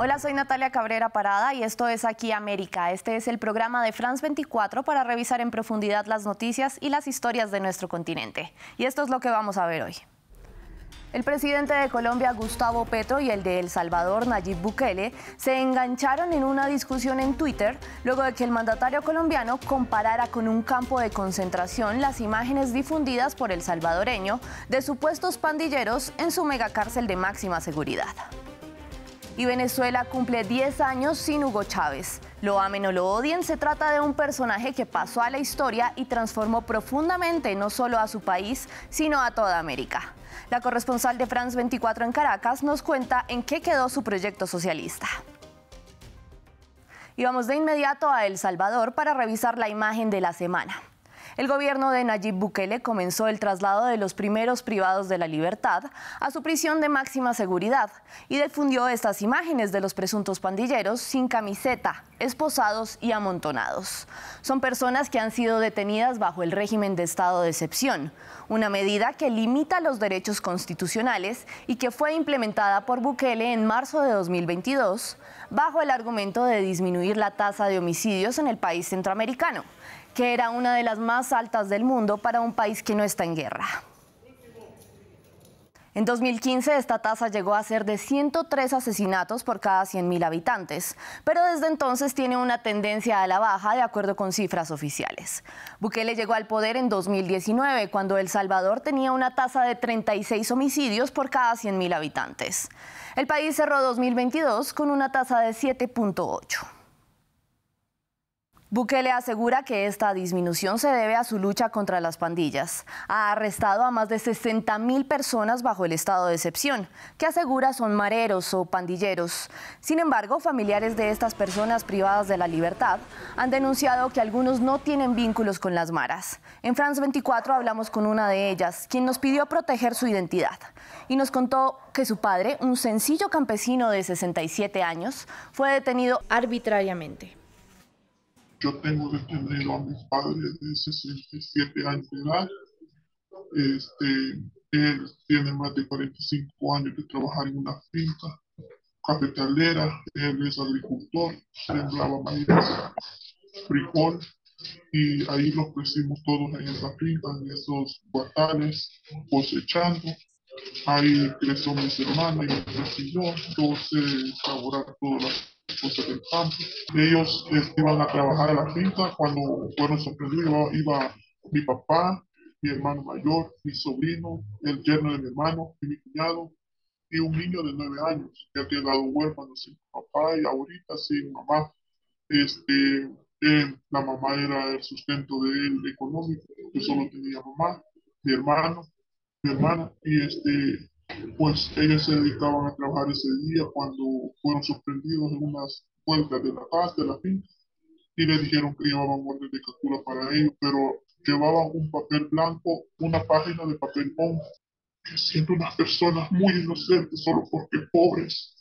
Hola, soy Natalia Cabrera Parada y esto es Aquí América. Este es el programa de France 24 para revisar en profundidad las noticias y las historias de nuestro continente. Y esto es lo que vamos a ver hoy. El presidente de Colombia, Gustavo Petro, y el de El Salvador, Nayib Bukele, se engancharon en una discusión en Twitter luego de que el mandatario colombiano comparara con un campo de concentración las imágenes difundidas por el salvadoreño de supuestos pandilleros en su megacárcel de máxima seguridad y Venezuela cumple 10 años sin Hugo Chávez. Lo amen o lo odien, se trata de un personaje que pasó a la historia y transformó profundamente no solo a su país, sino a toda América. La corresponsal de France 24 en Caracas nos cuenta en qué quedó su proyecto socialista. Y vamos de inmediato a El Salvador para revisar la imagen de la semana. El gobierno de Nayib Bukele comenzó el traslado de los primeros privados de la libertad a su prisión de máxima seguridad y difundió estas imágenes de los presuntos pandilleros sin camiseta, esposados y amontonados. Son personas que han sido detenidas bajo el régimen de estado de excepción, una medida que limita los derechos constitucionales y que fue implementada por Bukele en marzo de 2022 bajo el argumento de disminuir la tasa de homicidios en el país centroamericano que era una de las más altas del mundo para un país que no está en guerra. En 2015 esta tasa llegó a ser de 103 asesinatos por cada 100.000 habitantes, pero desde entonces tiene una tendencia a la baja de acuerdo con cifras oficiales. Bukele llegó al poder en 2019 cuando El Salvador tenía una tasa de 36 homicidios por cada 100.000 habitantes. El país cerró 2022 con una tasa de 7.8. Bukele asegura que esta disminución se debe a su lucha contra las pandillas. Ha arrestado a más de 60 mil personas bajo el estado de excepción, que asegura son mareros o pandilleros. Sin embargo, familiares de estas personas privadas de la libertad han denunciado que algunos no tienen vínculos con las maras. En France 24 hablamos con una de ellas, quien nos pidió proteger su identidad y nos contó que su padre, un sencillo campesino de 67 años, fue detenido arbitrariamente. Yo tengo detenido a mi padre de 67 años de edad. Este, él tiene más de 45 años de trabajar en una finca cafetalera. Él es agricultor, sembraba maíz, frijol y ahí los pusimos todos en esa finca, en esos guatales, cosechando. Ahí creció mis hermanos y crecí yo. Sé elaborar todas las. Ellos este, iban a trabajar a la finca cuando fueron sorprendidos. Iba, mi papá, mi hermano mayor, mi sobrino, el yerno de mi hermano y mi cuñado y un niño de nueve años que ha quedado huérfano sin papá y ahorita sin mamá. Este, la mamá era el sustento de él económico, yo solo tenía mamá, mi hermano, mi hermana y este pues ellos se dedicaban a trabajar ese día cuando fueron sorprendidos en unas vueltas de la casa, de la finca, y le dijeron que llevaban orden de captura para ellos, pero llevaban un papel blanco, una página de papel bond, que siendo unas personas muy inocentes, solo porque pobres,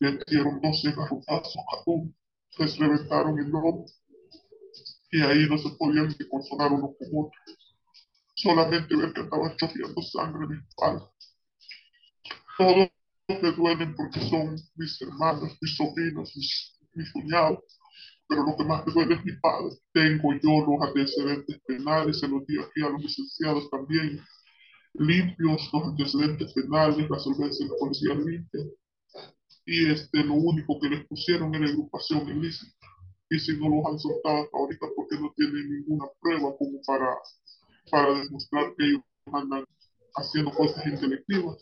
le dieron 12 garrotazos a uno, les reventaron el lomo, y ahí no se podían ni consolar uno con otro. Solamente ver que estaba chorreando sangre en mi espalda todos me duelen porque son mis hermanos, mis sobrinos, mis, cuñados, pero lo que más me duele es mi padre. Tengo yo los antecedentes penales, se los di aquí a los licenciados también, limpios los antecedentes penales, la solvencia de la policía limpia. Y este, lo único que les pusieron era agrupación ilícita. Y si no los han soltado hasta ahorita porque no tienen ninguna prueba como para, para demostrar que ellos andan haciendo cosas intelectivas.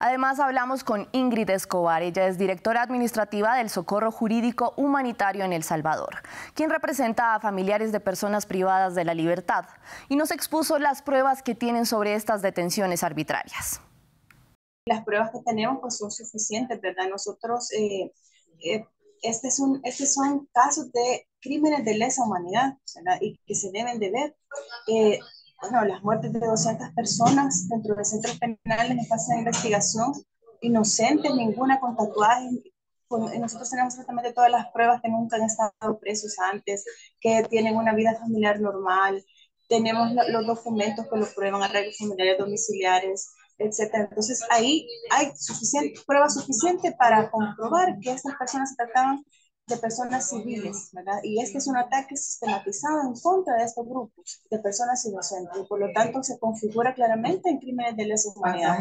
Además, hablamos con Ingrid Escobar, ella es directora administrativa del Socorro Jurídico Humanitario en El Salvador, quien representa a familiares de personas privadas de la libertad y nos expuso las pruebas que tienen sobre estas detenciones arbitrarias. Las pruebas que tenemos pues, son suficientes, ¿verdad? Nosotros, eh, eh, este, es un, este son casos de crímenes de lesa humanidad y que se deben de ver. Eh, bueno, las muertes de 200 personas dentro de centros penales en fase de investigación, inocentes, ninguna con tatuajes. Nosotros tenemos exactamente todas las pruebas que nunca han estado presos antes, que tienen una vida familiar normal. Tenemos los documentos que lo prueban, arreglos familiares domiciliares. etcétera. Entonces ahí hay suficiente, prueba suficiente para comprobar que estas personas se trataban de personas civiles, ¿verdad? Y este es un ataque sistematizado en contra de estos grupos de personas inocentes y por lo tanto se configura claramente en crímenes de lesa humanidad.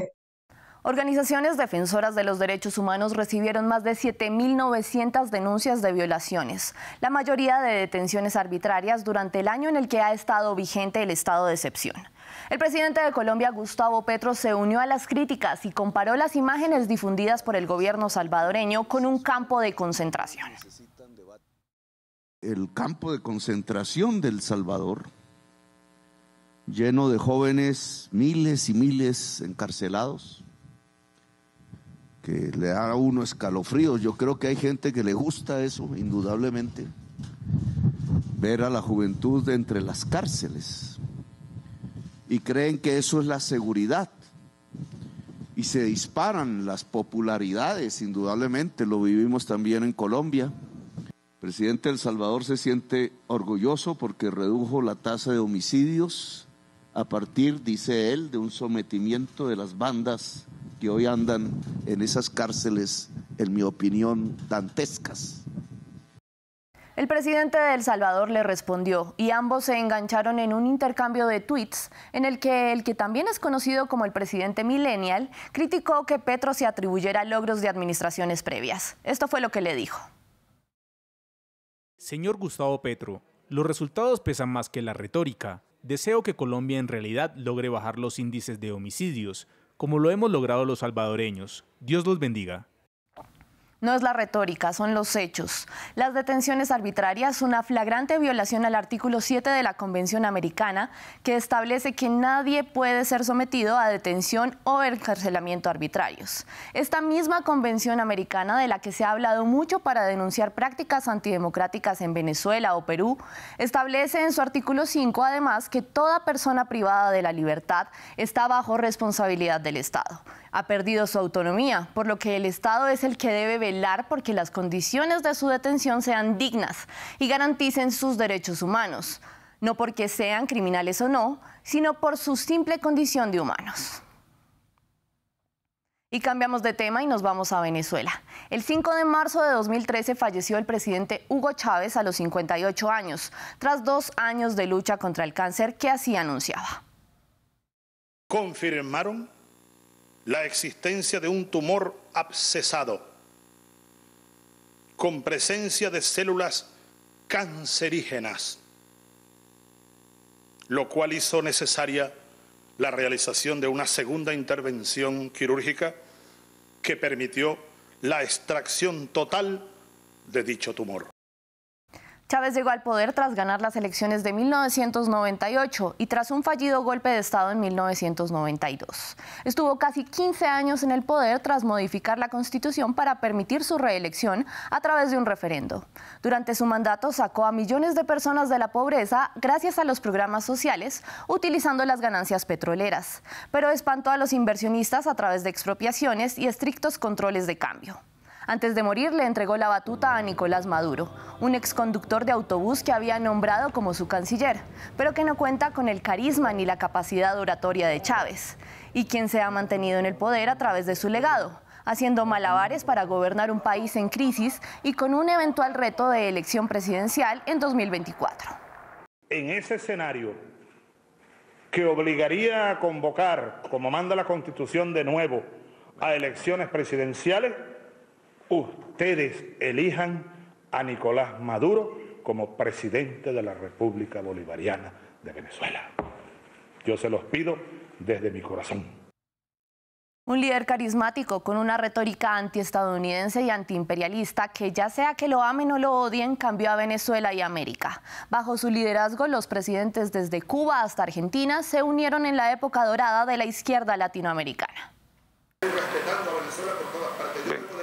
Organizaciones defensoras de los derechos humanos recibieron más de 7.900 denuncias de violaciones, la mayoría de detenciones arbitrarias durante el año en el que ha estado vigente el estado de excepción. El presidente de Colombia, Gustavo Petro, se unió a las críticas y comparó las imágenes difundidas por el gobierno salvadoreño con un campo de concentración. El campo de concentración del Salvador, lleno de jóvenes, miles y miles encarcelados, que le da a uno escalofríos. Yo creo que hay gente que le gusta eso, indudablemente, ver a la juventud entre las cárceles y creen que eso es la seguridad. Y se disparan las popularidades, indudablemente, lo vivimos también en Colombia. El presidente de El Salvador se siente orgulloso porque redujo la tasa de homicidios a partir, dice él, de un sometimiento de las bandas que hoy andan en esas cárceles, en mi opinión, dantescas. El presidente de El Salvador le respondió y ambos se engancharon en un intercambio de tweets en el que el que también es conocido como el presidente millennial criticó que Petro se atribuyera logros de administraciones previas. Esto fue lo que le dijo. Señor Gustavo Petro, los resultados pesan más que la retórica. Deseo que Colombia en realidad logre bajar los índices de homicidios, como lo hemos logrado los salvadoreños. Dios los bendiga. No es la retórica, son los hechos. Las detenciones arbitrarias, una flagrante violación al artículo 7 de la Convención Americana, que establece que nadie puede ser sometido a detención o encarcelamiento arbitrarios. Esta misma Convención Americana, de la que se ha hablado mucho para denunciar prácticas antidemocráticas en Venezuela o Perú, establece en su artículo 5 además que toda persona privada de la libertad está bajo responsabilidad del Estado ha perdido su autonomía, por lo que el Estado es el que debe velar porque las condiciones de su detención sean dignas y garanticen sus derechos humanos, no porque sean criminales o no, sino por su simple condición de humanos. Y cambiamos de tema y nos vamos a Venezuela. El 5 de marzo de 2013 falleció el presidente Hugo Chávez a los 58 años, tras dos años de lucha contra el cáncer que así anunciaba. Confirmaron la existencia de un tumor abscesado con presencia de células cancerígenas, lo cual hizo necesaria la realización de una segunda intervención quirúrgica que permitió la extracción total de dicho tumor. Chávez llegó al poder tras ganar las elecciones de 1998 y tras un fallido golpe de Estado en 1992. Estuvo casi 15 años en el poder tras modificar la Constitución para permitir su reelección a través de un referendo. Durante su mandato sacó a millones de personas de la pobreza gracias a los programas sociales, utilizando las ganancias petroleras, pero espantó a los inversionistas a través de expropiaciones y estrictos controles de cambio. Antes de morir le entregó la batuta a Nicolás Maduro, un exconductor de autobús que había nombrado como su canciller, pero que no cuenta con el carisma ni la capacidad oratoria de Chávez, y quien se ha mantenido en el poder a través de su legado, haciendo malabares para gobernar un país en crisis y con un eventual reto de elección presidencial en 2024. En ese escenario que obligaría a convocar, como manda la Constitución de nuevo, a elecciones presidenciales, ustedes elijan a Nicolás Maduro como presidente de la República Bolivariana de Venezuela. Yo se los pido desde mi corazón. Un líder carismático con una retórica antiestadounidense y antiimperialista que ya sea que lo amen o lo odien, cambió a Venezuela y América. Bajo su liderazgo, los presidentes desde Cuba hasta Argentina se unieron en la época dorada de la izquierda latinoamericana. Respetando a Venezuela por todas partes.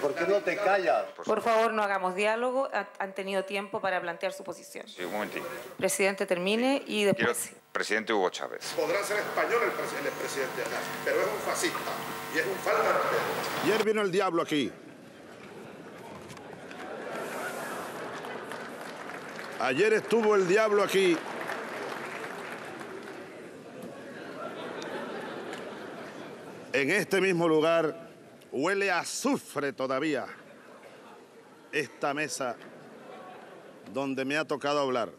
¿Por qué no te callas? Por favor, no hagamos diálogo. Han tenido tiempo para plantear su posición. Sí, un momentito. Presidente, termine y después... presidente Hugo Chávez. Podrá ser español el, presidente pero es un fascista y es un falta Ayer vino el diablo aquí. Ayer estuvo el diablo aquí. En este mismo lugar huele a azufre todavía esta mesa donde me ha tocado hablar.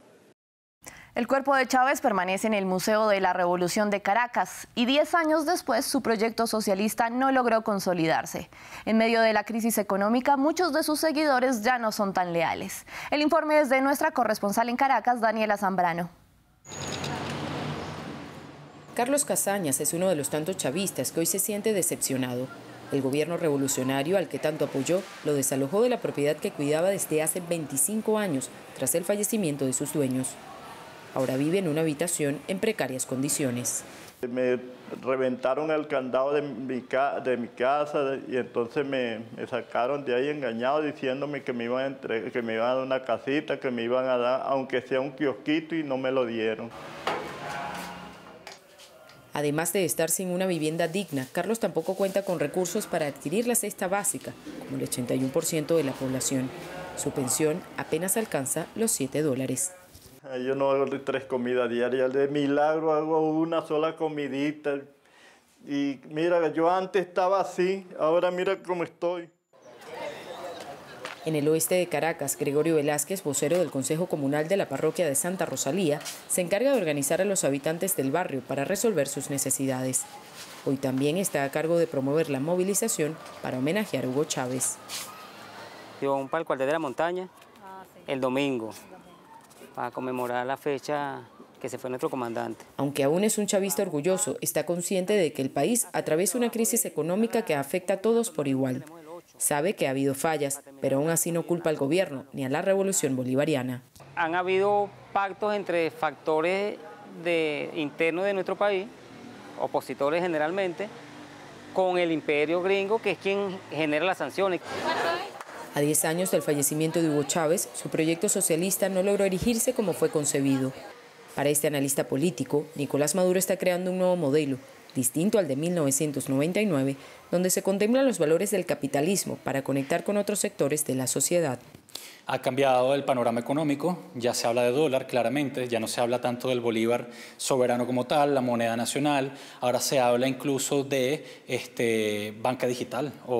El cuerpo de Chávez permanece en el Museo de la Revolución de Caracas y 10 años después su proyecto socialista no logró consolidarse. En medio de la crisis económica, muchos de sus seguidores ya no son tan leales. El informe es de nuestra corresponsal en Caracas, Daniela Zambrano. Carlos Casañas es uno de los tantos chavistas que hoy se siente decepcionado. El gobierno revolucionario al que tanto apoyó lo desalojó de la propiedad que cuidaba desde hace 25 años tras el fallecimiento de sus dueños. Ahora vive en una habitación en precarias condiciones. Me reventaron el candado de mi, casa y entonces me, sacaron de ahí engañado diciéndome que me, iban a que me iban a dar una casita, que me iban a dar aunque sea un kiosquito y no me lo dieron. Además de estar sin una vivienda digna, Carlos tampoco cuenta con recursos para adquirir la cesta básica, como el 81% de la población. Su pensión apenas alcanza los 7 dólares. Yo no hago tres comidas diarias, de milagro hago una sola comidita. Y mira, yo antes estaba así, ahora mira cómo estoy. En el oeste de Caracas, Gregorio Velázquez, vocero del Consejo Comunal de la Parroquia de Santa Rosalía, se encarga de organizar a los habitantes del barrio para resolver sus necesidades. Hoy también está a cargo de promover la movilización para homenajear a Hugo Chávez. Yo un palco de la montaña el domingo para conmemorar la fecha que se fue nuestro comandante. Aunque aún es un chavista orgulloso, está consciente de que el país atraviesa una crisis económica que afecta a todos por igual. Sabe que ha habido fallas, pero aún así no culpa al gobierno ni a la revolución bolivariana. Han habido pactos entre factores de, internos de nuestro país, opositores generalmente, con el imperio gringo, que es quien genera las sanciones. A 10 años del fallecimiento de Hugo Chávez, su proyecto socialista no logró erigirse como fue concebido. Para este analista político, Nicolás Maduro está creando un nuevo modelo, distinto al de 1999, donde se contemplan los valores del capitalismo para conectar con otros sectores de la sociedad. Ha cambiado el panorama económico, ya se habla de dólar claramente, ya no se habla tanto del bolívar soberano como tal, la moneda nacional, ahora se habla incluso de este, banca digital o,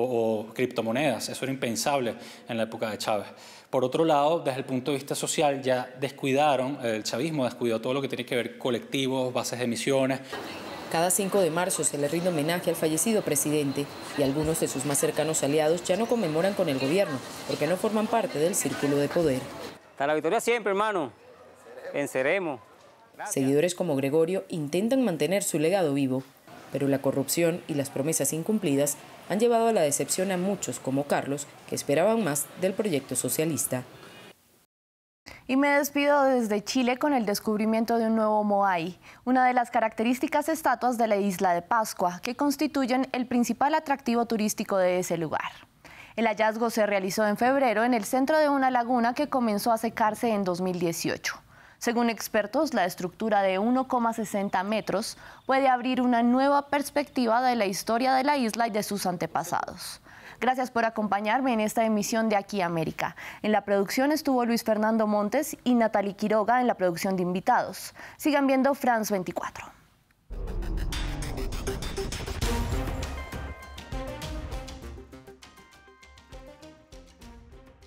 o criptomonedas, eso era impensable en la época de Chávez. Por otro lado, desde el punto de vista social, ya descuidaron, el chavismo descuidó todo lo que tiene que ver colectivos, bases de emisiones. Cada 5 de marzo se le rinde homenaje al fallecido presidente y algunos de sus más cercanos aliados ya no conmemoran con el gobierno porque no forman parte del círculo de poder. Hasta la victoria siempre, hermano. Venceremos. Seguidores como Gregorio intentan mantener su legado vivo, pero la corrupción y las promesas incumplidas han llevado a la decepción a muchos como Carlos, que esperaban más del proyecto socialista. Y me despido desde Chile con el descubrimiento de un nuevo Moai, una de las características estatuas de la isla de Pascua, que constituyen el principal atractivo turístico de ese lugar. El hallazgo se realizó en febrero en el centro de una laguna que comenzó a secarse en 2018. Según expertos, la estructura de 1,60 metros puede abrir una nueva perspectiva de la historia de la isla y de sus antepasados. Gracias por acompañarme en esta emisión de Aquí América. En la producción estuvo Luis Fernando Montes y Natalie Quiroga en la producción de invitados. Sigan viendo France 24.